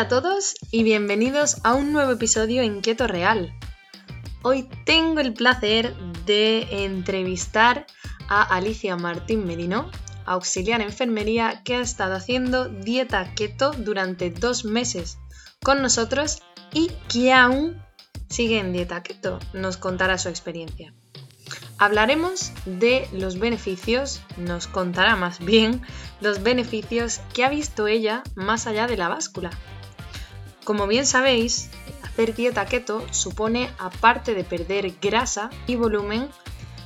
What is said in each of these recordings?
Hola a todos y bienvenidos a un nuevo episodio en Keto Real. Hoy tengo el placer de entrevistar a Alicia Martín Merino, auxiliar en enfermería que ha estado haciendo dieta keto durante dos meses con nosotros y que aún sigue en dieta keto. Nos contará su experiencia. Hablaremos de los beneficios, nos contará más bien los beneficios que ha visto ella más allá de la báscula. Como bien sabéis, hacer dieta keto supone, aparte de perder grasa y volumen,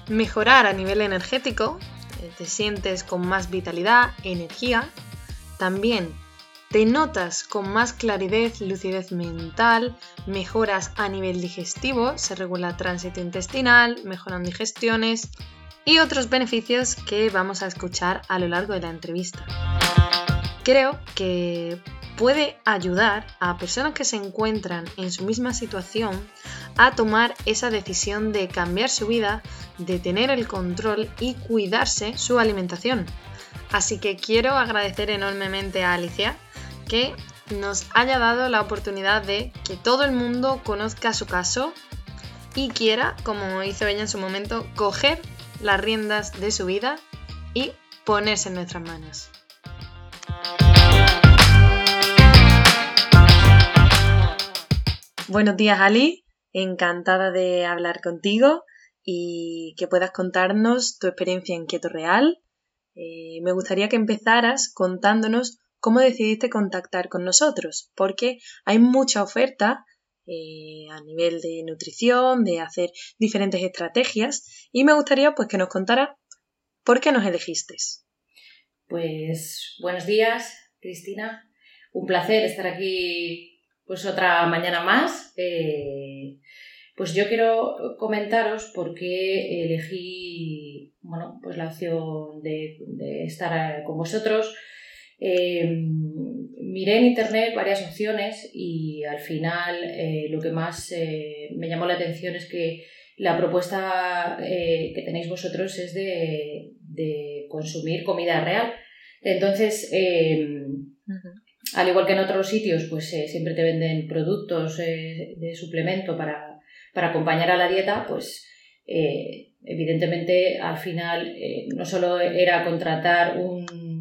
mejorar a nivel energético, eh, te sientes con más vitalidad, energía, también te notas con más claridad, lucidez mental, mejoras a nivel digestivo, se regula tránsito intestinal, mejoran digestiones y otros beneficios que vamos a escuchar a lo largo de la entrevista. Creo que puede ayudar a personas que se encuentran en su misma situación a tomar esa decisión de cambiar su vida, de tener el control y cuidarse su alimentación. Así que quiero agradecer enormemente a Alicia que nos haya dado la oportunidad de que todo el mundo conozca su caso y quiera, como hizo ella en su momento, coger las riendas de su vida y ponerse en nuestras manos. Buenos días Ali, encantada de hablar contigo y que puedas contarnos tu experiencia en Quieto Real. Eh, me gustaría que empezaras contándonos cómo decidiste contactar con nosotros, porque hay mucha oferta eh, a nivel de nutrición, de hacer diferentes estrategias y me gustaría pues que nos contara por qué nos elegiste. Pues buenos días, Cristina. Un placer estar aquí pues otra mañana más. Eh, pues yo quiero comentaros por qué elegí bueno, pues la opción de, de estar con vosotros Em, miré en internet varias opciones y al final eh, lo que más eh, me llamó la atención es que la propuesta eh, que tenéis vosotros es de, consumir comida real. Entonces, al igual que en otros sitios, pues siempre te venden productos de suplemento para, para, acompañar a la dieta, pues evidentemente al final no solo era contratar un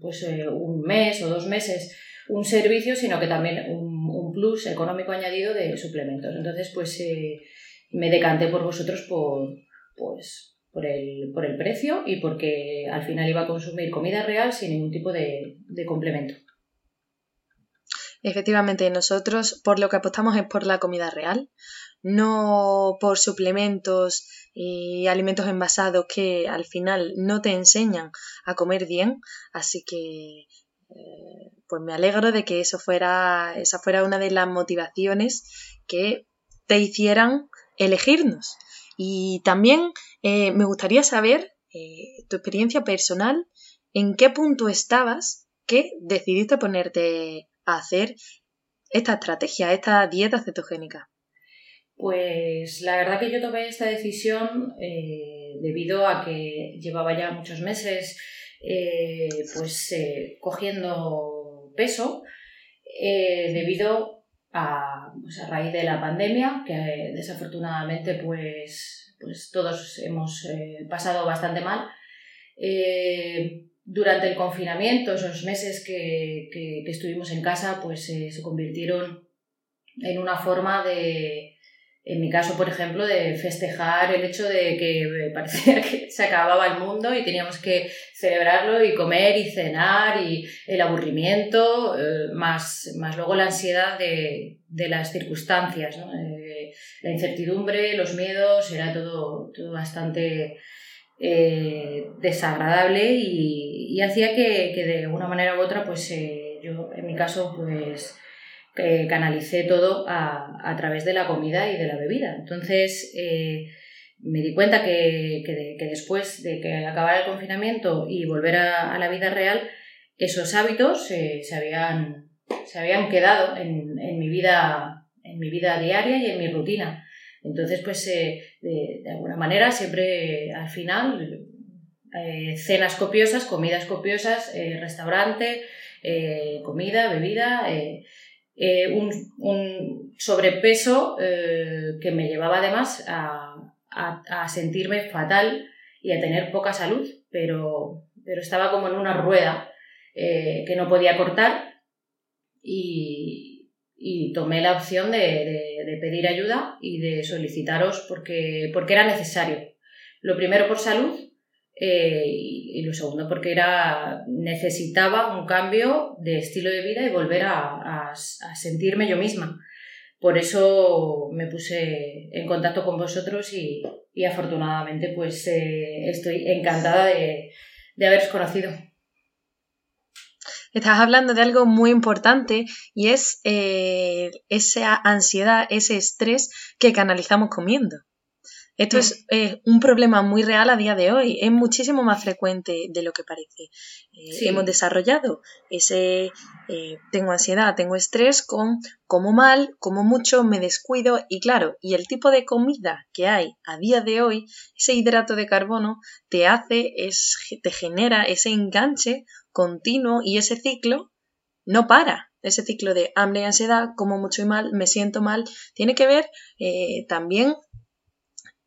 pues, eh, un mes o dos meses un servicio, sino que también un, plus económico añadido de suplementos. Entonces, pues eh, me decanté por vosotros por, pues, por, el, por el precio y porque al final iba a consumir comida real sin ningún tipo de, de complemento. Efectivamente, nosotros por lo que apostamos es por la comida real, no por suplementos y alimentos envasados que al final no te enseñan a comer bien. Así que eh, pues me alegro de que eso fuera, esa fuera una de las motivaciones que te hicieran elegirnos. Y también eh, me gustaría saber eh, tu experiencia personal, en qué punto estabas que decidiste ponerte a hacer esta estrategia, esta dieta cetogénica. Pues la verdad que yo tomé esta decisión eh, debido a que llevaba ya muchos meses eh, pues eh, cogiendo peso debido a, pues, a raíz de la pandemia que desafortunadamente pues, pues todos hemos pasado bastante mal. Durante el confinamiento, esos meses que, que estuvimos en casa, pues se convirtieron en una forma de, en mi caso, por ejemplo, de festejar el hecho de que parecía que se acababa el mundo y teníamos que celebrarlo y comer y cenar y el aburrimiento, eh, más, más luego la ansiedad de, de las circunstancias, ¿no? Eh, la incertidumbre, los miedos, era todo, todo bastante eh, desagradable y, y hacía que, que, de una manera u otra, pues yo en mi caso, pues canalicé todo a, a, través de la comida y de la bebida. Entonces eh, me di cuenta que, que, después de que acabara el confinamiento y volver a, la vida real, esos hábitos eh, se, habían, se habían quedado en, en, mi vida, en mi vida diaria y en mi rutina. Entonces, pues eh, de, alguna manera siempre al final cenas copiosas, comidas copiosas, restaurante, comida, bebida eh, un, sobrepeso eh, que me llevaba además a, sentirme fatal y a tener poca salud, pero, pero estaba como en una rueda que no podía cortar y, tomé la opción de, pedir ayuda y de solicitaros porque, porque era necesario. Lo primero por salud eh, y, lo segundo, porque era, necesitaba un cambio de estilo de vida y volver a, sentirme yo misma. Por eso me puse en contacto con vosotros y, afortunadamente pues eh, estoy encantada de, de haberos conocido. Estás hablando de algo muy importante y es eh, esa ansiedad, ese estrés que canalizamos comiendo. Esto es eh, un problema muy real a día de hoy, es muchísimo más frecuente de lo que parece. Eh, hemos desarrollado ese, eh, tengo ansiedad, tengo estrés con como mal, como mucho, me descuido y claro, y el tipo de comida que hay a día de hoy, ese hidrato de carbono te hace, es, te genera ese enganche continuo y ese ciclo no para. Ese ciclo de hambre y ansiedad, como mucho y mal, me siento mal, tiene que ver también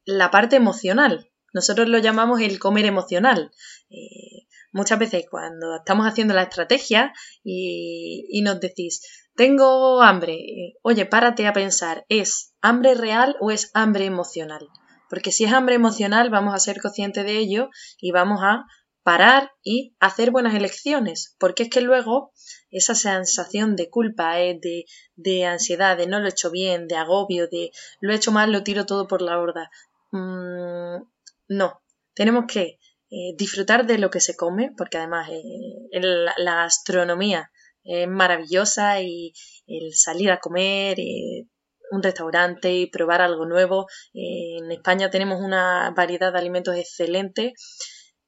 la parte emocional. Nosotros lo llamamos el comer emocional. Eh, muchas veces cuando estamos haciendo la estrategia y, nos decís, tengo hambre, eh, oye, párate a pensar, ¿es hambre real o es hambre emocional? Porque si es hambre emocional vamos a ser conscientes de ello y vamos a parar y hacer buenas elecciones, porque es que luego esa sensación de culpa, eh, de, de, ansiedad, de no lo he hecho bien, de agobio, de lo he hecho mal, lo tiro todo por la borda, Mm, no, tenemos que eh, disfrutar de lo que se come, porque además eh, la, gastronomía es maravillosa y el salir a comer, eh, un restaurante y probar algo nuevo. en España tenemos una variedad de alimentos excelente,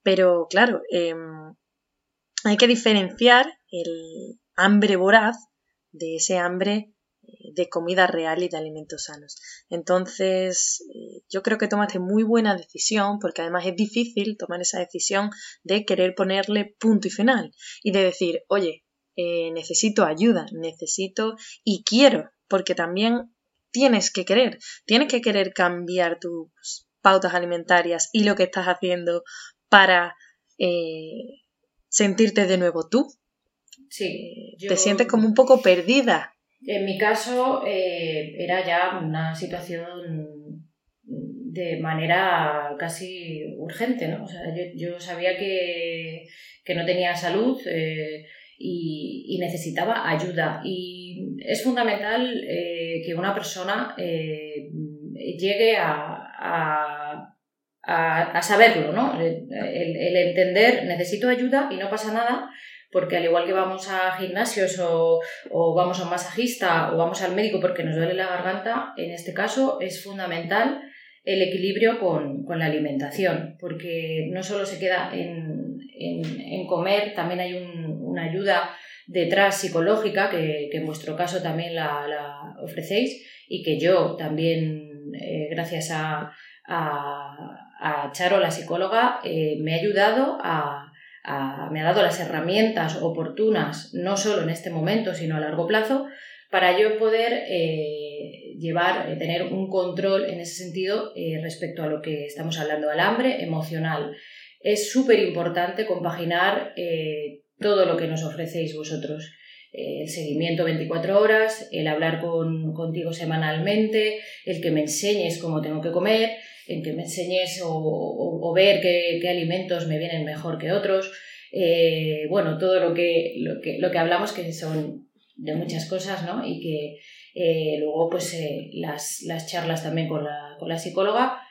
pero claro, em, hay que diferenciar el hambre voraz de ese hambre de comida real y de alimentos sanos. Entonces, eh, yo creo que tomaste muy buena decisión, porque además es difícil tomar esa decisión de querer ponerle punto y final y de decir, oye, eh, necesito ayuda, necesito y quiero, porque también tienes que querer, tienes que querer cambiar tus pautas alimentarias y lo que estás haciendo para eh, sentirte de nuevo tú. Sí, Te sientes como un poco perdida en mi caso eh, era ya una situación de manera casi urgente, ¿no? O sea, yo, sabía que, no tenía salud eh, y, necesitaba ayuda. Y es fundamental eh, que una persona llegue a, a, saberlo, ¿no? el entender, necesito ayuda y no pasa nada porque al igual que vamos a gimnasios o, vamos a un masajista o vamos al médico porque nos duele la garganta, en este caso es fundamental el equilibrio con, la alimentación, porque no solo se queda en, comer, también hay una ayuda detrás psicológica que, en vuestro caso también la, ofrecéis y que yo también, eh, gracias a, a, Charo, la psicóloga, eh, me ha ayudado a me ha dado las herramientas oportunas, no solo en este momento, sino a largo plazo, para yo poder eh, llevar, eh, tener un control en ese sentido eh, respecto a lo que estamos hablando, al hambre emocional. Es súper importante compaginar todo lo que nos ofrecéis vosotros. el seguimiento 24 horas, el hablar con, contigo semanalmente, el que me enseñes cómo tengo que comer, en que me enseñes o, ver qué, alimentos me vienen mejor que otros. Eh, bueno, todo lo que, lo que, lo, que, hablamos que son de muchas cosas, ¿no? Y que eh, luego, pues, eh, las, las, charlas también con la, con la psicóloga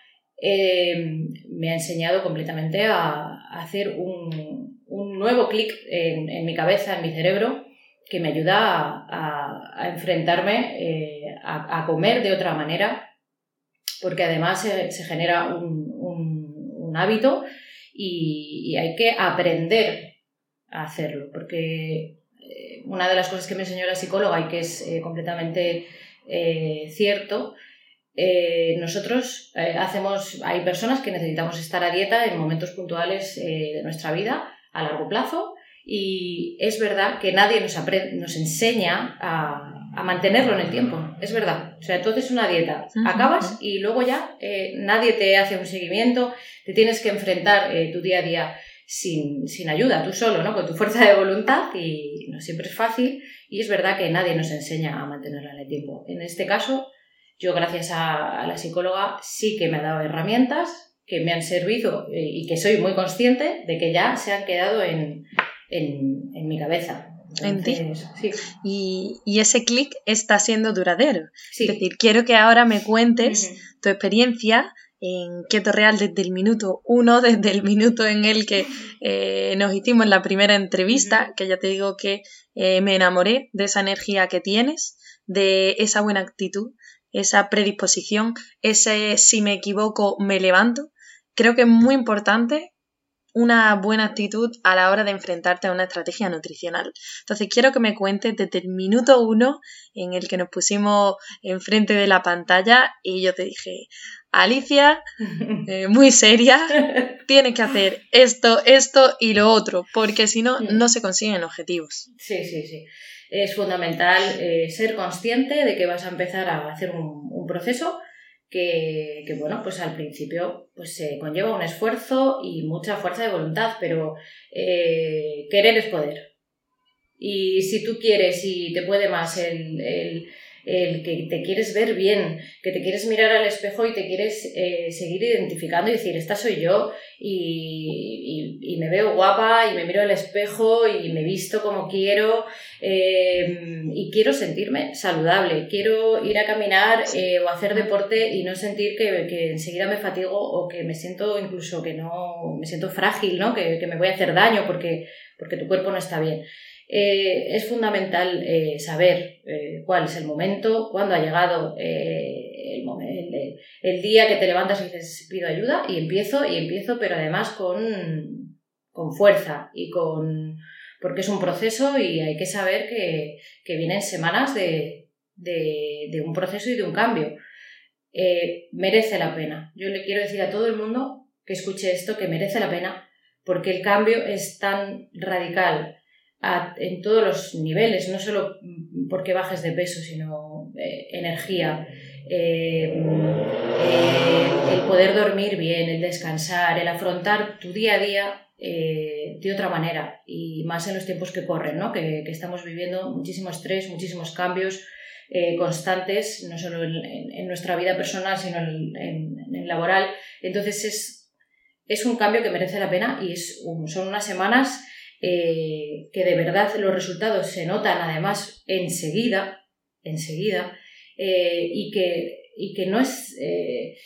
me ha enseñado completamente a, hacer un, un nuevo clic en, en, mi cabeza, en mi cerebro, que me ayuda a, a, enfrentarme a, a comer de otra manera porque además se, genera un, hábito y, hay que aprender a hacerlo, porque eh, una de las cosas que me enseñó la psicóloga y que es eh, completamente eh, cierto, nosotros hacemos, hay personas que necesitamos estar a dieta en momentos puntuales de nuestra vida, a largo plazo y es verdad que nadie nos, nos enseña a, mantenerlo en el tiempo. Es verdad. O sea, entonces es una dieta. Acabas y luego ya eh, nadie te hace un seguimiento, te tienes que enfrentar eh, tu día a día sin, ayuda, tú solo, ¿no? Con tu fuerza de voluntad y no siempre es fácil y es verdad que nadie nos enseña a mantenerla en el tiempo. En este caso, yo gracias a, la psicóloga sí que me ha dado herramientas que me han servido eh, y que soy muy consciente de que ya se han quedado en, mi cabeza. En ti. Sí. Y, ese clic está siendo duradero. Es decir, quiero que ahora me cuentes tu experiencia en Keto Real desde el minuto uno, desde el minuto en el que eh, nos hicimos la primera entrevista, que ya te digo que eh, me enamoré de esa energía que tienes, de esa buena actitud, esa predisposición, ese si me equivoco me levanto. Creo que es muy importante una buena actitud a la hora de enfrentarte a una estrategia nutricional. Entonces quiero que me cuentes desde el minuto uno en el que nos pusimos enfrente de la pantalla y yo te dije, Alicia, eh, muy seria, tiene que hacer esto, esto y lo otro, porque si no, no se consiguen objetivos. Sí, sí, sí. Es fundamental eh, ser consciente de que vas a empezar a hacer un, proceso que, bueno, pues al principio pues se conlleva un esfuerzo y mucha fuerza de voluntad, pero eh, querer es poder. Y si tú quieres y te puede más el que te quieres ver bien, que te quieres mirar al espejo y te quieres eh, seguir identificando y decir, esta soy yo y, y, me veo guapa y me miro al espejo y me visto como quiero eh, y quiero sentirme saludable, quiero ir a caminar eh, o hacer deporte y no sentir que, que, enseguida me fatigo o que me siento incluso que no, me siento frágil, ¿no? que, que me voy a hacer daño porque, porque tu cuerpo no está bien. Eh, es fundamental eh, saber eh, cuál es el momento, cuándo ha llegado el, el, día que te levantas y dices pido ayuda y empiezo y empiezo, pero además con, con fuerza y con porque es un proceso y hay que saber que, que vienen semanas de, de, un proceso y de un cambio. merece la pena. Yo le quiero decir a todo el mundo que escuche esto que merece la pena porque el cambio es tan radical en todos los niveles, no solo porque bajes de peso, sino eh, energía, eh, eh, el poder dormir bien, el descansar, el afrontar tu día a día de otra manera y más en los tiempos que corren, ¿no? que, estamos viviendo muchísimo estrés, muchísimos cambios constantes, no solo en, nuestra vida personal, sino en, en laboral. Entonces es, es un cambio que merece la pena y es son unas semanas eh, que de verdad los resultados se notan además enseguida, enseguida, eh, y, que, y que no es, eh,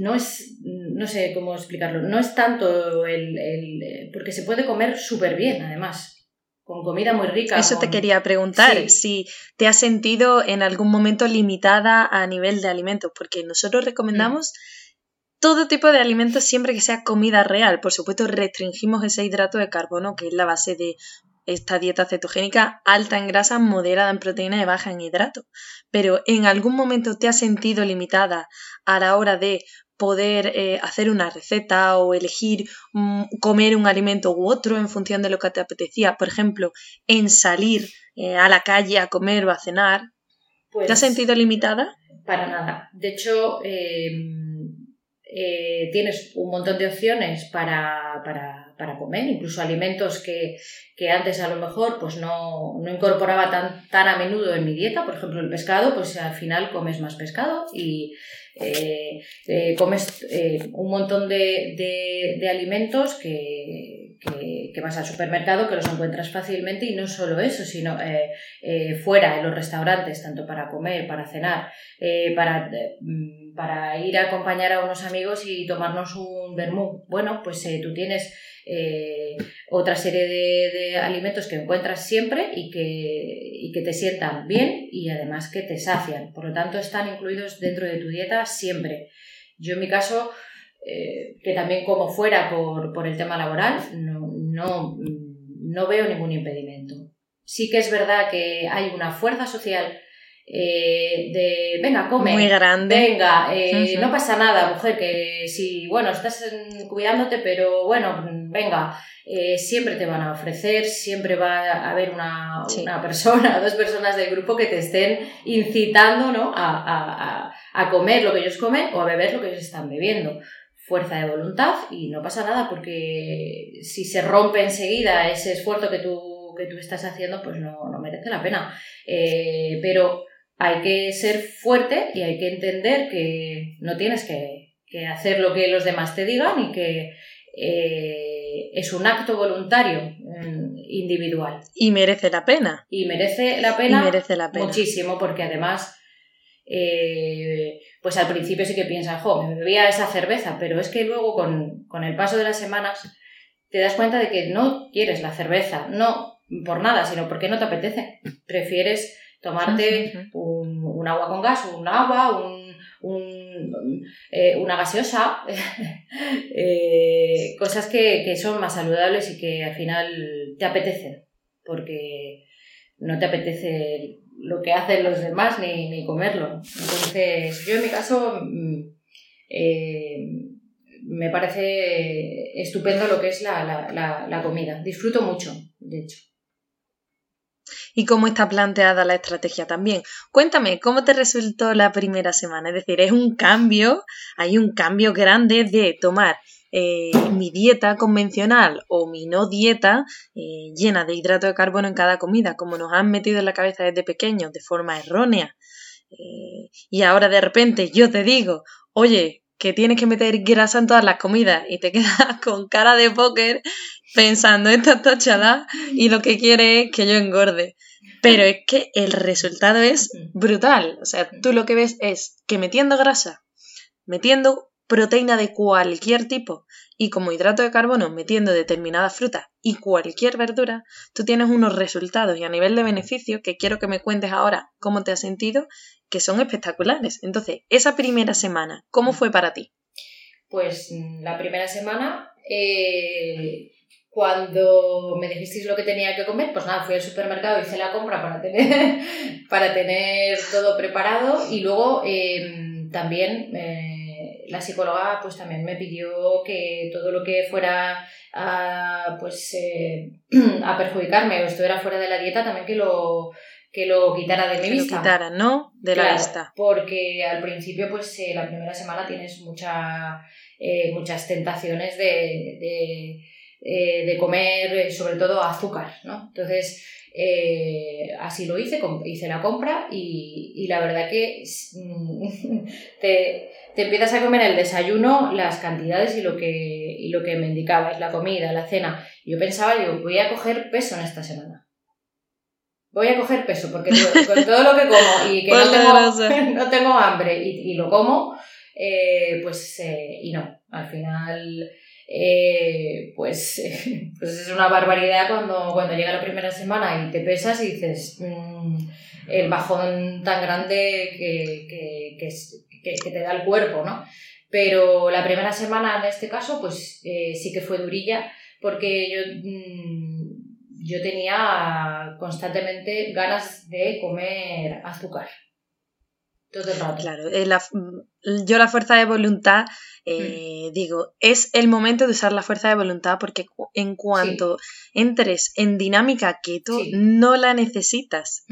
no es, no sé cómo explicarlo, no es tanto el, el porque se puede comer súper bien además, con comida muy rica. Eso te quería preguntar, si te has sentido en algún momento limitada a nivel de alimentos, porque nosotros recomendamos todo tipo de alimentos siempre que sea comida real. Por supuesto, restringimos ese hidrato de carbono, que es la base de esta dieta cetogénica alta en grasa, moderada en proteína y baja en hidrato. Pero en algún momento te has sentido limitada a la hora de poder eh, hacer una receta o elegir comer un alimento u otro en función de lo que te apetecía. Por ejemplo, en salir eh, a la calle a comer o a cenar. ¿Te has pues sentido limitada? Para nada. De hecho, em, eh, tienes un montón de opciones para, para, comer, incluso alimentos que, antes a lo mejor pues no, incorporaba tan, tan a menudo en mi dieta, por ejemplo el pescado, pues al final comes más pescado y eh, eh, comes un montón de, de alimentos que, que, vas al supermercado, que los encuentras fácilmente y no solo eso, sino fuera, en los restaurantes, tanto para comer, para cenar, para, para ir a acompañar a unos amigos y tomarnos un vermú. Bueno, pues tú tienes otra serie de, alimentos que encuentras siempre y que, y que te sientan bien y además que te sacian. Por lo tanto, están incluidos dentro de tu dieta siempre. Yo en mi caso eh, que también como fuera por, el tema laboral, no, no, veo ningún impedimento. Sí que es verdad que hay una fuerza social eh, de, venga, come. Muy grande. Venga, eh, no pasa nada, mujer, que si, bueno, estás cuidándote, pero bueno, venga, eh, siempre te van a ofrecer, siempre va a haber una, una persona, dos personas del grupo que te estén incitando ¿no? a, a, a, comer lo que ellos comen o a beber lo que ellos están bebiendo. Fuerza de voluntad y no pasa nada porque si se rompe enseguida ese esfuerzo que tú, que tú estás haciendo, pues no, no merece la pena. pero hay que ser fuerte y hay que entender que no tienes que, que hacer lo que los demás te digan y que eh, es un acto voluntario mm, individual. Y merece la pena. Y merece la pena, merece la pena. muchísimo porque además... Eh, pues al principio sí que piensas, jo, me bebía esa cerveza, pero es que luego con, con el paso de las semanas te das cuenta de que no quieres la cerveza, no por nada, sino porque no te apetece. Prefieres tomarte un, agua con gas, un agua, un, eh, una gaseosa, eh, cosas que, son más saludables y que al final te apetecen, porque no te apetece lo que hacen los demás ni, comerlo. Entonces, yo en mi caso mm, eh, me parece estupendo lo que es la comida. Disfruto mucho, de hecho y cómo está planteada la estrategia también. Cuéntame, ¿cómo te resultó la primera semana? Es decir, es un cambio, hay un cambio grande de tomar eh, mi dieta convencional o mi no dieta eh, llena de hidrato de carbono en cada comida, como nos han metido en la cabeza desde pequeños de forma errónea. Eh, y ahora de repente yo te digo, oye, que tienes que meter grasa en todas las comidas y te quedas con cara de póker pensando esta tachada y lo que quiere es que yo engorde. Pero es que el resultado es brutal. O sea, tú lo que ves es que metiendo grasa, metiendo proteína de cualquier tipo y como hidrato de carbono metiendo determinada fruta y cualquier verdura, tú tienes unos resultados y a nivel de beneficio que quiero que me cuentes ahora cómo te has sentido, que son espectaculares. Entonces, esa primera semana, ¿cómo fue para ti? Pues mm, la primera semana, eh, cuando me dijisteis lo que tenía que comer, pues nada, fui al supermercado, hice la compra para tener, para tener todo preparado y luego em, también... Eh, la psicóloga pues también me pidió que todo lo que fuera a, pues, eh, a perjudicarme o estuviera fuera de la dieta también que lo, que lo quitara de mi que vista. Lo quitara, ¿no? De la vista. Porque al principio, pues eh, la primera semana tienes mucha, eh, muchas tentaciones de, de, de, comer, sobre todo azúcar, ¿no? Entonces, así lo hice, hice la compra y, y la verdad que te te empiezas a comer el desayuno las cantidades y lo que, y lo que me indicaba, es la comida, la cena. Yo pensaba, digo, voy a coger peso en esta semana. Voy a coger peso, porque con todo lo que como y que no tengo, no tengo, hambre y, y lo como, eh, pues, eh, y no, al final, eh, pues, pues es una barbaridad cuando, cuando llega la primera semana y te pesas y dices, mm, el bajón tan grande que, que, que, que, te da el cuerpo, ¿no? Pero la primera semana en este caso, pues eh, sí que fue durilla, porque yo, mm, yo tenía constantemente ganas de comer azúcar. Todo el rato. Claro, eh, mm, yo la fuerza de voluntad, eh, mm. digo, es el momento de usar la fuerza de voluntad porque en cuanto entres en dinámica keto, no la necesitas.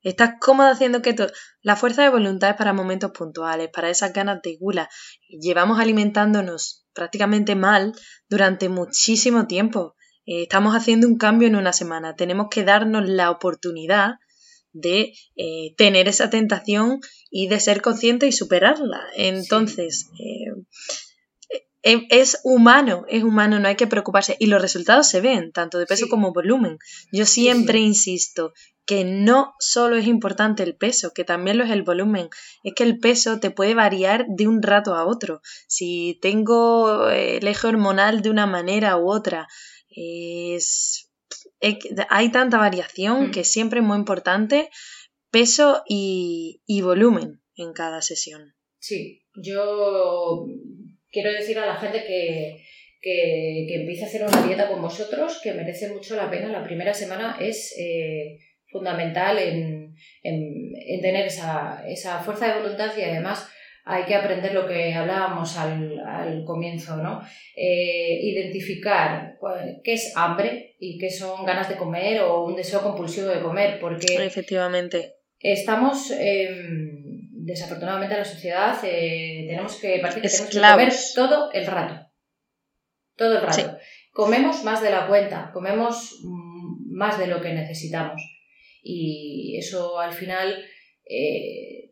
Estás cómoda haciendo keto. La fuerza de voluntad es para momentos puntuales, para esas ganas de gula. Llevamos alimentándonos prácticamente mal durante muchísimo tiempo. Eh, estamos haciendo un cambio en una semana. Tenemos que darnos la oportunidad de eh, tener esa tentación y de ser consciente y superarla. Entonces, eh, es humano, es humano, no hay que preocuparse. Y los resultados se ven, tanto de peso como volumen. Yo siempre insisto que no solo es importante el peso, que también lo es el volumen. Es que el peso te puede variar de un rato a otro. Si tengo el eje hormonal de una manera u otra, es, hay tanta variación mm. que siempre es muy importante peso y, volumen en cada sesión. Sí, yo quiero decir a la gente que, que, empiece a hacer una dieta con vosotros, que merece mucho la pena. La primera semana es... Eh, fundamental en, en, tener esa, esa, fuerza de voluntad y además hay que aprender lo que hablábamos al, al comienzo, ¿no? Eh, identificar qué es hambre y qué son ganas de comer o un deseo compulsivo de comer, porque efectivamente. estamos em, desafortunadamente en la sociedad eh, tenemos que parece que tenemos que comer todo el rato, todo el rato. Comemos más de la cuenta, comemos mm, más de lo que necesitamos. Y eso al final eh,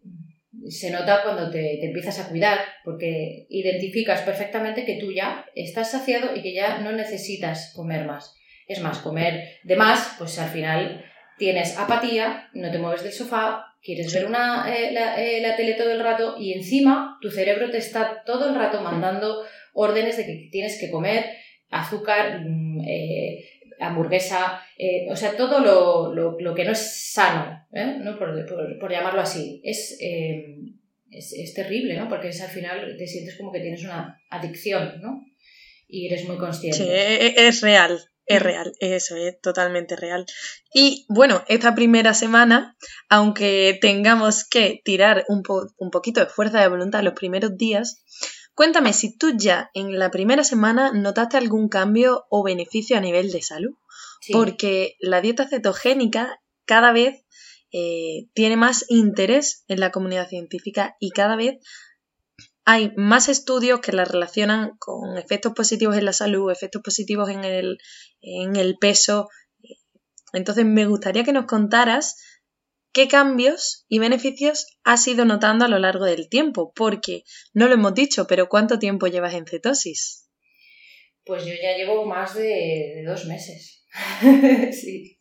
se nota cuando te, empiezas a cuidar, porque identificas perfectamente que tú ya estás saciado y que ya no necesitas comer más. Es más, comer de más, pues al final tienes apatía, no te mueves del sofá, quieres ver una, eh, eh, la, tele todo el rato y encima tu cerebro te está todo el rato mandando órdenes de que tienes que comer azúcar, mm, eh, hamburguesa, o sea, todo lo, que no es sano, ¿no? Por, llamarlo así. Es, es, terrible, ¿no? Porque es, al final te sientes como que tienes una adicción, ¿no? Y eres muy consciente. Sí, e, e, es real. Es real, eso es totalmente real. Y bueno, esta primera semana, aunque tengamos que tirar un, un poquito de fuerza de voluntad los primeros días, cuéntame si tú ya en la primera semana notaste algún cambio o beneficio a nivel de salud. Porque la dieta cetogénica cada vez eh, tiene más interés en la comunidad científica y cada vez hay más estudios que la relacionan con efectos positivos en la salud, efectos positivos en el, en el peso. Entonces me gustaría que nos contaras qué cambios y beneficios has ido notando a lo largo del tiempo, porque no lo hemos dicho, pero ¿cuánto tiempo llevas en cetosis? Pues yo ya llevo más de, dos meses. sí.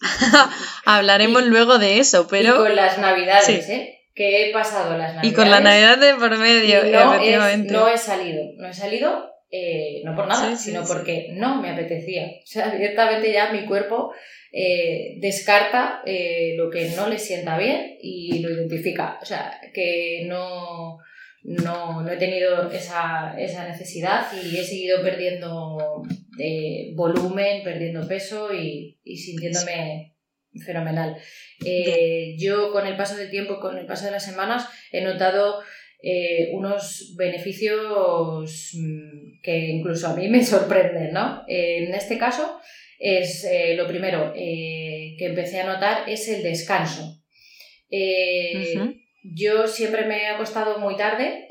Hablaremos luego de eso, pero... Y con las navidades, ¿eh? Que he pasado las navidades. Y con la navidad de por medio, no efectivamente. no he salido, no he salido eh, no por nada, sino porque no me apetecía. O sea, directamente ya mi cuerpo eh, descarta eh, lo que no le sienta bien y lo identifica. O sea, que no, no, he tenido esa, necesidad y he seguido perdiendo volumen, perdiendo peso y, y sintiéndome fenomenal. yo con el paso del tiempo, con el paso de las semanas, he notado eh, unos beneficios mm, que incluso a mí me sorprenden, ¿no? en este caso, es eh, lo primero eh, que empecé a notar es el descanso. Yo siempre me he acostado muy tarde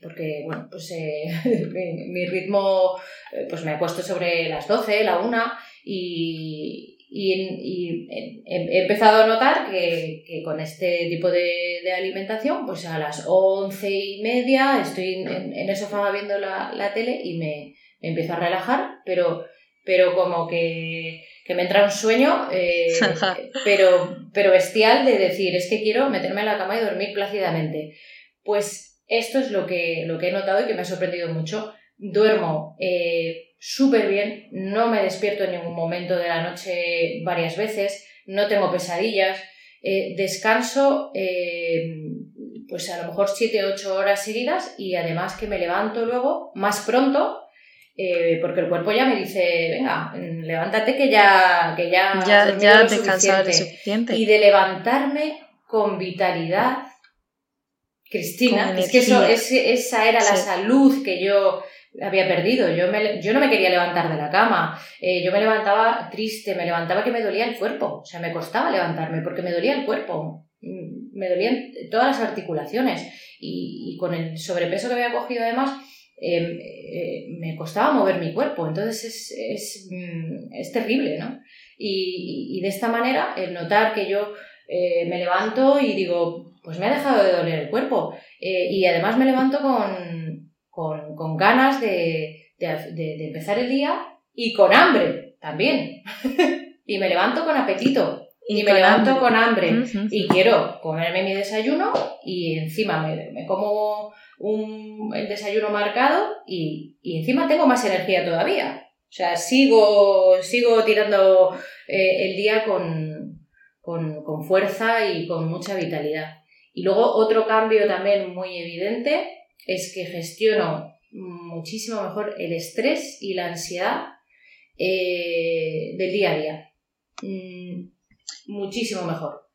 porque, bueno, pues mi, mi, ritmo, pues me acuesto sobre las 12, la 1 y, y, he empezado a notar que, con este tipo de, alimentación, pues a las once y media estoy en, el sofá viendo la, tele y me, empiezo a relajar, pero, pero como que, me entra un sueño, eh, pero, pero bestial de decir, es que quiero meterme en la cama y dormir plácidamente. Pues esto es lo que, lo que he notado y que me ha sorprendido mucho. Duermo eh, súper bien, no me despierto en ningún momento de la noche varias veces, no tengo pesadillas, eh, descanso eh, pues a lo mejor 7-8 horas seguidas y además que me levanto luego más pronto eh, porque el cuerpo ya me dice, venga, levántate que ya, que ya, ya, ya suficiente. suficiente. Y de levantarme con vitalidad, Cristina, es que eso, esa era la salud que yo había perdido. Yo, me, yo no me quería levantar de la cama. Eh, yo me levantaba triste, me levantaba que me dolía el cuerpo. O sea, me costaba levantarme porque me dolía el cuerpo. Mm, me dolían todas las articulaciones. Y, con el sobrepeso que había cogido además, em, eh, me costaba mover mi cuerpo. Entonces es, es, mm, es terrible, ¿no? Y, y, de esta manera, el notar que yo eh, me levanto y digo, pues me ha dejado de doler el cuerpo. y además me levanto con con, ganas de, empezar el día y con hambre también. y me levanto con apetito. Y, me levanto con hambre. Y quiero comerme mi desayuno y encima me, como un, el desayuno marcado y, encima tengo más energía todavía. O sea, sigo, sigo tirando eh, el día con, con, fuerza y con mucha vitalidad. Y luego otro cambio también muy evidente es que gestiono muchísimo mejor el estrés y la ansiedad eh, del día a día. Mm, muchísimo mejor.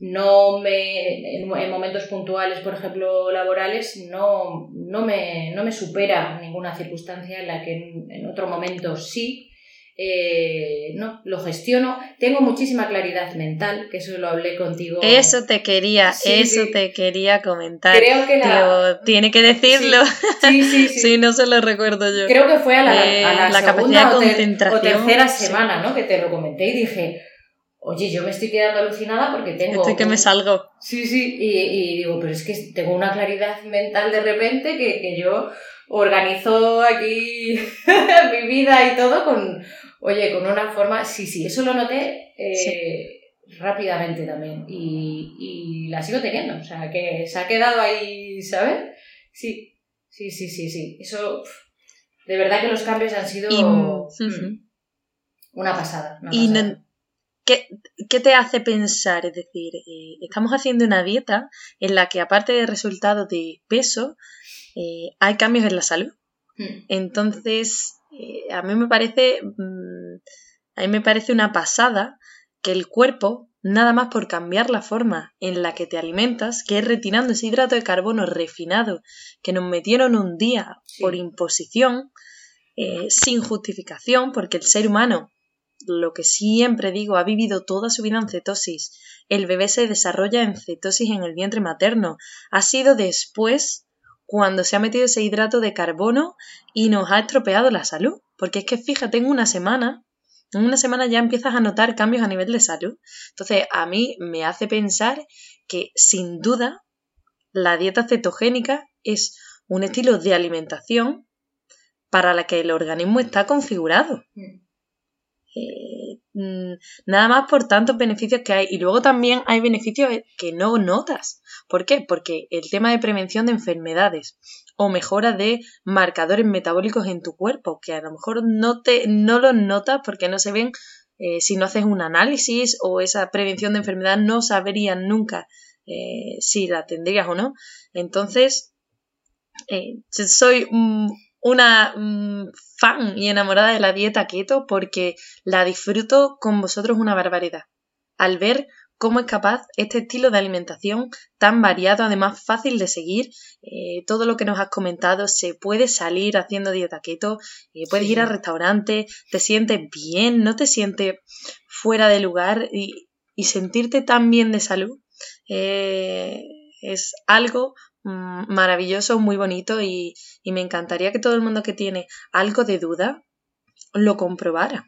No me, en, momentos puntuales, por ejemplo, laborales, no, no, me, no me supera ninguna circunstancia en la que en, en otro momento sí, eh, no, lo gestiono. Tengo muchísima claridad mental, que eso lo hablé contigo. Eso te quería, eso te quería comentar. Creo que la... tiene que decirlo. Sí, sí, sí. no se lo recuerdo yo. Creo que fue a la, eh, capacidad de concentración. O, tercera semana, ¿no? Que te lo comenté y dije, oye, yo me estoy quedando alucinada porque tengo... Estoy que me salgo. Sí, sí, y, digo, pero es que tengo una claridad mental de repente que, que yo organizo aquí mi vida y todo con, oye, con una forma, sí, sí, eso lo noté eh, rápidamente también y, y, la sigo teniendo, o sea, que se ha quedado ahí, ¿sabes? Sí, sí, sí, sí, sí, eso, de verdad que los cambios han sido mm, una pasada. y ¿qué, ¿qué, te hace pensar? Es decir, eh, estamos haciendo una dieta en la que aparte de resultados de peso, eh, hay cambios en la salud. Hmm. Entonces, eh, a mí me parece, mm, a mí me parece una pasada que el cuerpo, nada más por cambiar la forma en la que te alimentas, que es retirando ese hidrato de carbono refinado que nos metieron un día por imposición, eh, sin justificación, porque el ser humano, lo que siempre digo, ha vivido toda su vida en cetosis. El bebé se desarrolla en cetosis en el vientre materno. Ha sido después cuando se ha metido ese hidrato de carbono y nos ha estropeado la salud. Porque es que fíjate, en una semana, en una semana ya empiezas a notar cambios a nivel de salud. Entonces, a mí me hace pensar que sin duda la dieta cetogénica es un estilo de alimentación para la que el organismo está configurado. Mm. Eh, nada más por tantos beneficios que hay. Y luego también hay beneficios que no notas. ¿Por qué? Porque el tema de prevención de enfermedades o mejora de marcadores metabólicos en tu cuerpo, que a lo mejor no, te, no los notas porque no se ven eh, si no haces un análisis o esa prevención de enfermedad no sabrían nunca eh, si la tendrías o no. Entonces, soy una mm, fan y enamorada de la dieta keto porque la disfruto con vosotros una barbaridad. Al ver cómo es capaz este estilo de alimentación tan variado, además fácil de seguir, eh, todo lo que nos has comentado, se puede salir haciendo dieta keto, eh, puedes ir al restaurante, te sientes bien, no te sientes fuera de lugar y, sentirte tan bien de salud. Eh, es algo maravilloso, muy bonito y, me encantaría que todo el mundo que tiene algo de duda lo comprobara.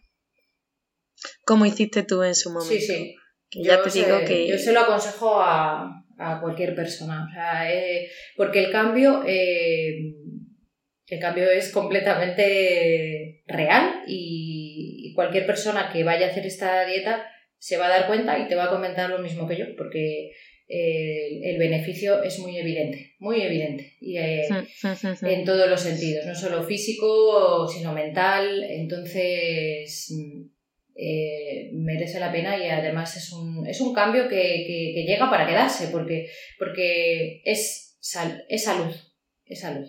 Como hiciste tú en su momento. Sí, sí. ya te digo que... Yo se lo aconsejo a, cualquier persona. Eh, porque el cambio, eh, el cambio es completamente real y, y cualquier persona que vaya a hacer esta dieta se va a dar cuenta y te va a comentar lo mismo que yo. Porque el beneficio es muy evidente, muy evidente, y eh, en todos los sentidos, no solo físico, sino mental, entonces mm, eh, merece la pena y además es un, es un cambio que, llega para quedarse, porque, porque es, es salud, es salud.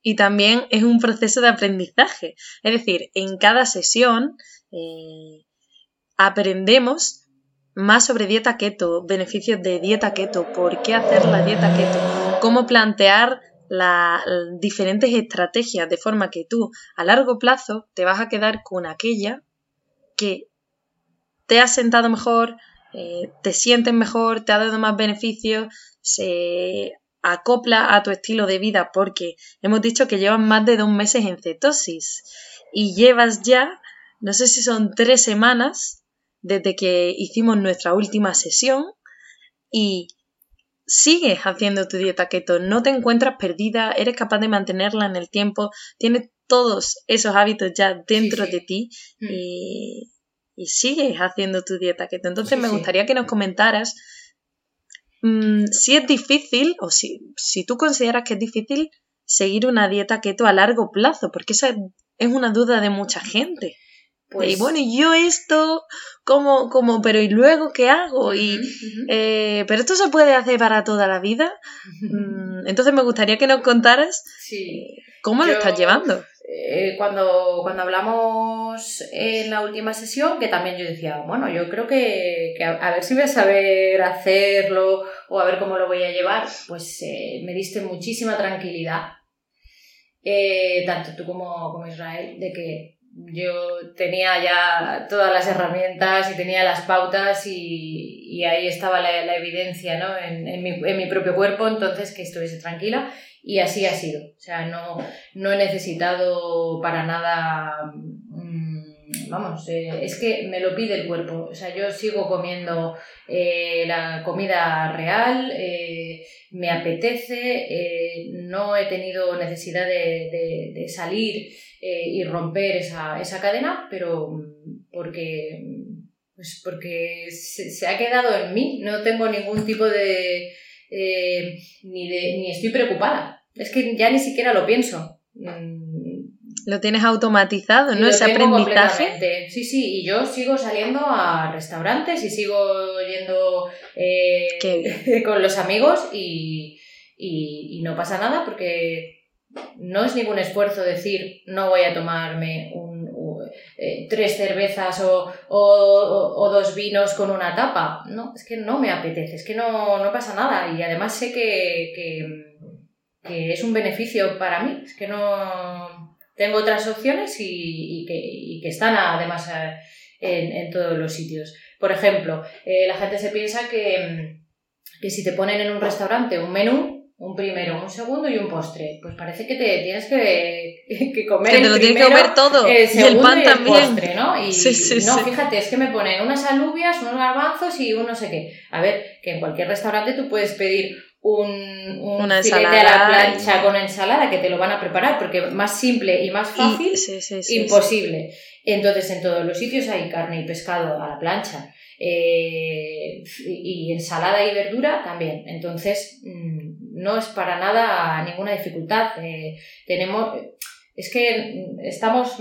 Y también es un proceso de aprendizaje, es decir, en cada sesión eh, aprendemos más sobre dieta keto, beneficios de dieta keto, por qué hacer la dieta keto, cómo plantear las diferentes estrategias de forma que tú a largo plazo te vas a quedar con aquella que te ha sentado mejor, eh, te sientes mejor, te ha dado más beneficios, se acopla a tu estilo de vida porque hemos dicho que llevas más de dos meses en cetosis y llevas ya, no sé si son tres semanas desde que hicimos nuestra última sesión y sigues haciendo tu dieta keto, no te encuentras perdida, eres capaz de mantenerla en el tiempo, tienes todos esos hábitos ya dentro de ti mm. y, sigues haciendo tu dieta keto. Entonces me gustaría que nos comentaras mm, si es difícil o si, si tú consideras que es difícil seguir una dieta keto a largo plazo, porque esa es una duda de mucha gente. Pues... Y bueno, y yo esto, como, como, pero ¿y luego qué hago? Y, eh, pero esto se puede hacer para toda la vida. Mm, entonces me gustaría que nos contaras cómo lo estás llevando. eh, cuando, cuando hablamos en la última sesión, que también yo decía, bueno, yo creo que, a, ver si voy a saber hacerlo o a ver cómo lo voy a llevar, pues eh, me diste muchísima tranquilidad, eh, tanto tú como, como Israel, de que yo tenía ya todas las herramientas y tenía las pautas y, y ahí estaba la, evidencia ¿no? en, en, mi, en mi propio cuerpo, entonces que estuviese tranquila y así ha sido. O sea, no, no he necesitado para nada, mm, vamos, eh, es que me lo pide el cuerpo. O sea, yo sigo comiendo eh, la comida real, eh, me apetece, no he tenido necesidad de, salir y romper esa, esa cadena, pero mm, porque pues porque se, ha quedado en mí, no tengo ningún tipo de... ni, de, ni estoy preocupada. Es que ya ni siquiera lo pienso. Mm. Lo tienes automatizado, ¿no? Ese aprendizaje. Sí, sí, y yo sigo saliendo a restaurantes y sigo yendo eh, con los amigos y, no pasa nada porque no es ningún esfuerzo decir no voy a tomarme un, eh, tres cervezas o, o, dos vinos con una tapa. No, es que no me apetece, es que no, no pasa nada y además sé que que es un beneficio para mí, es que no tengo otras opciones y, que, están además eh, en, todos los sitios. Por ejemplo, eh, la gente se piensa que, que si te ponen en un restaurante un menú, un primero, un segundo y un postre. Pues parece que te tienes que, que comer que te lo tienes que comer todo. El y el pan también. postre, ¿no? Y no, fíjate, es que me ponen unas alubias, unos garbanzos y un no sé qué. A ver, que en cualquier restaurante tú puedes pedir un, un filete a la plancha con ensalada que te lo van a preparar porque más simple y más fácil, imposible. Entonces en todos los sitios hay carne y pescado a la plancha eh, y, ensalada y verdura también. Entonces mm, no es para nada ninguna dificultad. Eh, tenemos es que estamos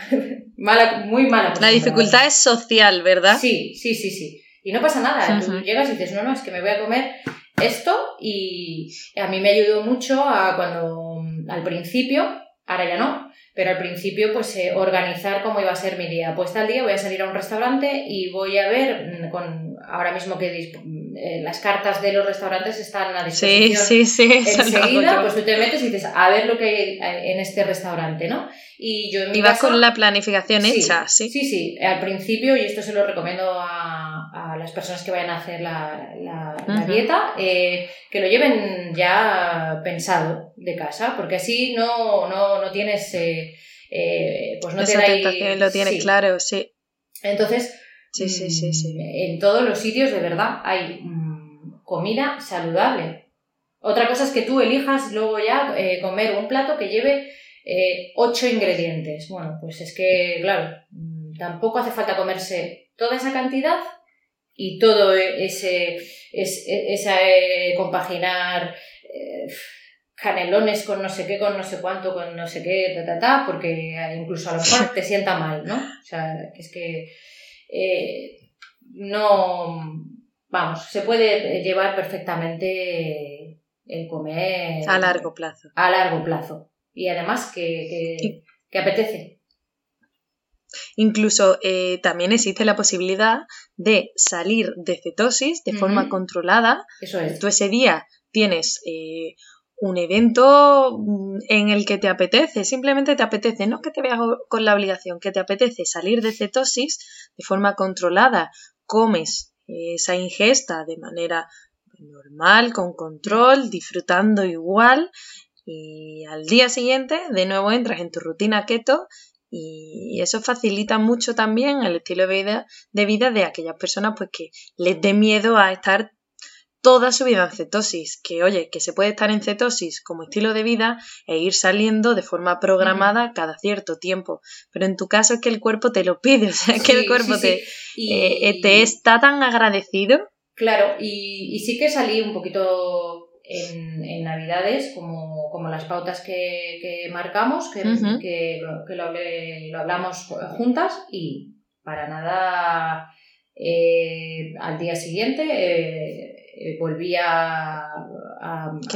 mala, muy mal La dificultad es social, ¿verdad? Sí, sí, sí, sí. Y no pasa nada. Tú llegas y dices, no, no, es que me voy a comer esto y a mí me ayudó mucho a cuando al principio, ahora ya no, pero al principio pues eh, organizar cómo iba a ser mi día. Pues tal día voy a salir a un restaurante y voy a ver mm, con ahora mismo que eh, las cartas de los restaurantes están a disposición. Sí, sí, sí. Enseguida, pues tú te metes y dices, a ver lo que hay eh, en este restaurante, ¿no? Y yo en mi vas con la planificación hecha, sí. Sí, sí. Al principio, y esto se lo recomiendo a, a las personas que vayan a hacer la, la, dieta, eh, que lo lleven ya pensado de casa, porque así no, no, no tienes... pues no Esa te lo tienes claro, sí. Entonces, Sí, sí, sí, sí. Mm, en todos los sitios de verdad hay mm, comida saludable. Otra cosa es que tú elijas luego ya eh, comer un plato que lleve eh, ocho ingredientes. Bueno, pues es que, claro, mm, tampoco hace falta comerse toda esa cantidad y todo ese, ese, ese compaginar canelones con no sé qué, con no sé cuánto, con no sé qué, ta, ta, ta, porque incluso a lo mejor te sienta mal, ¿no? O sea, que es que eh, no, vamos, se puede llevar perfectamente el comer a largo plazo. A largo plazo. Y además que, que, apetece. Incluso eh, también existe la posibilidad de salir de cetosis de forma controlada. Eso es. Tú ese día tienes eh, un evento mm, en el que te apetece, simplemente te apetece, no que te veas con la obligación, que te apetece salir de cetosis de forma controlada, comes esa ingesta de manera normal, con control, disfrutando igual y al día siguiente de nuevo entras en tu rutina keto y eso facilita mucho también el estilo de vida de, vida de aquellas personas pues que les dé miedo a estar toda su vida en cetosis, que oye, que se puede estar en cetosis como estilo de vida e ir saliendo de forma programada cada cierto tiempo, pero en tu caso es que el cuerpo te lo pide, o sea, que el cuerpo te, eh, te está tan agradecido. Claro, y, sí que salí un poquito en, Navidades, como, como, las pautas que, marcamos, que, que, lo, hablamos juntas y para nada eh, al día siguiente eh, eh, volví a,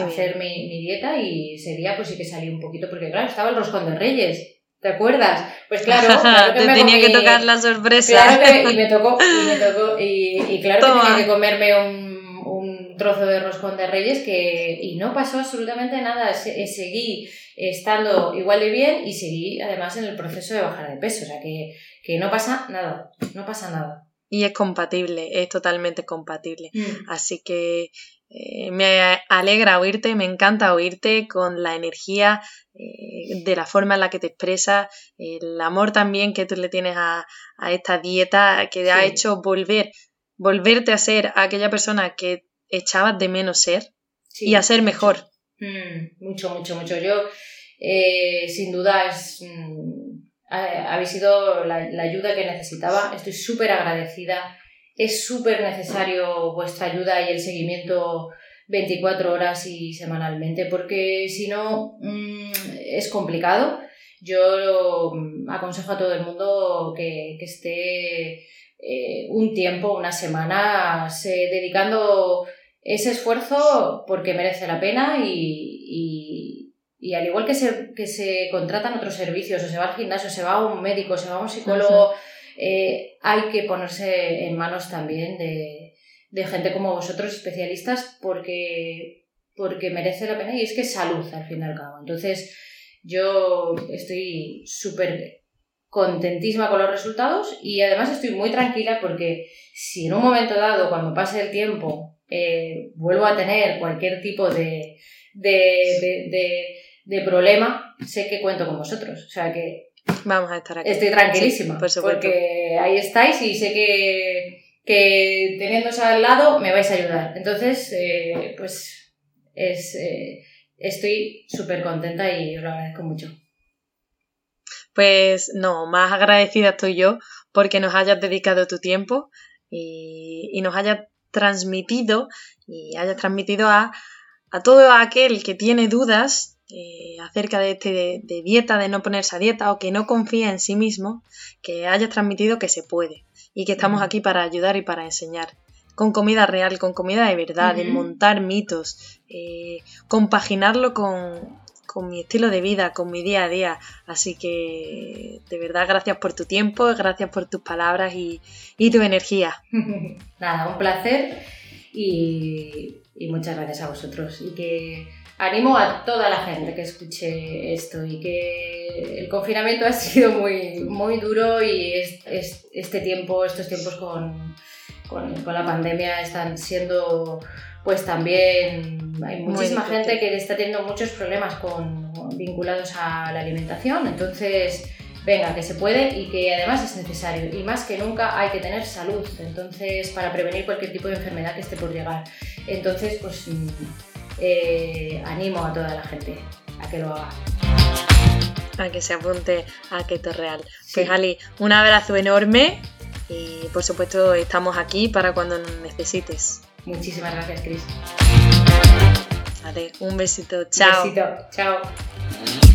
hacer mi, mi dieta y ese día pues sí que salí un poquito, porque claro, estaba el roscón de Reyes. ¿Te acuerdas? Pues claro, claro que Te me tenía que tocar la sorpresa. Claro que, y me tocó, y me tocó, y, y claro Toma. que tenía que comerme un, un trozo de roscón de reyes que, y no pasó absolutamente nada, Se- eh, seguí estando igual de bien y seguí además en el proceso de bajar de peso, o sea que, que no pasa nada, no pasa nada. Y es compatible, es totalmente compatible. Mm. Así que eh, me alegra oírte, me encanta oírte con la energía eh, de la forma en la que te expresas, el amor también que tú le tienes a, a esta dieta que ha Sí. hecho volver, volverte a ser aquella persona que echabas de menos ser Sí, y a ser mejor. Mm, mucho, mucho, mucho. Yo, eh, sin duda, es, mm, ha- habéis sido la, la ayuda que necesitaba. Estoy súper agradecida. Es súper necesario vuestra ayuda y el seguimiento 24 horas y semanalmente, porque si no, mm, es complicado. Yo mm, aconsejo a todo el mundo que, que esté eh, un tiempo, unas semanas, eh, dedicando ese esfuerzo porque merece la pena y, y- al igual que se, que se contratan otros servicios, o se va al gimnasio, se va a un médico, se va a un psicólogo, eh, hay que ponerse en manos también de, de gente como vosotros, especialistas, porque, porque merece la pena y es que es salud al fin y al cabo. Entonces, yo estoy súper contentísima con los resultados y además estoy muy tranquila porque si en un momento dado, cuando pase el tiempo, eh, vuelvo a tener cualquier tipo de, de, de, de- de problema, sé que cuento con vosotros. O sea que Vamos a estar aquí. estoy tranquilísima. Sí, por supuesto. Porque ahí estáis y sé que, que teniéndose al lado me vais a ayudar. Entonces, eh, pues es, eh, estoy súper contenta y os lo agradezco mucho. Pues no, más agradecida estoy yo porque nos hayas dedicado tu tiempo y, y nos hayas transmitido y hayas transmitido a, a todo aquel que tiene dudas eh, acerca de, este, de, de dieta, de no ponerse a dieta o que no confía en sí mismo, que hayas transmitido que se puede y que estamos aquí para ayudar y para enseñar. Con comida real, con comida de verdad, Ujú. desmontar mitos, eh, compaginarlo con, con mi estilo de vida, con mi día a día. Así que de verdad gracias por tu tiempo, gracias por tus palabras y, y tu energía. Nada, un placer y, y muchas gracias a vosotros. Y que animo a toda la gente que escuche esto y que el confinamiento ha sido muy, muy duro y es- es- este tiempo, estos tiempos con, con, con la pandemia están siendo pues también hay muchísima gente que está teniendo muchos problemas con, vinculados a la alimentación. Entonces venga que se puede y que además es necesario. Y más que nunca hay que tener salud. Entonces para prevenir cualquier tipo de enfermedad que esté por llegar. Entonces pues eh, animo a toda la gente a que lo haga A que se apunte a Keto Real. Sí. Pues Ali, un abrazo enorme y por supuesto estamos aquí para cuando nos necesites. muchísimas gracias Cris Vale, un besito, chao. besito chao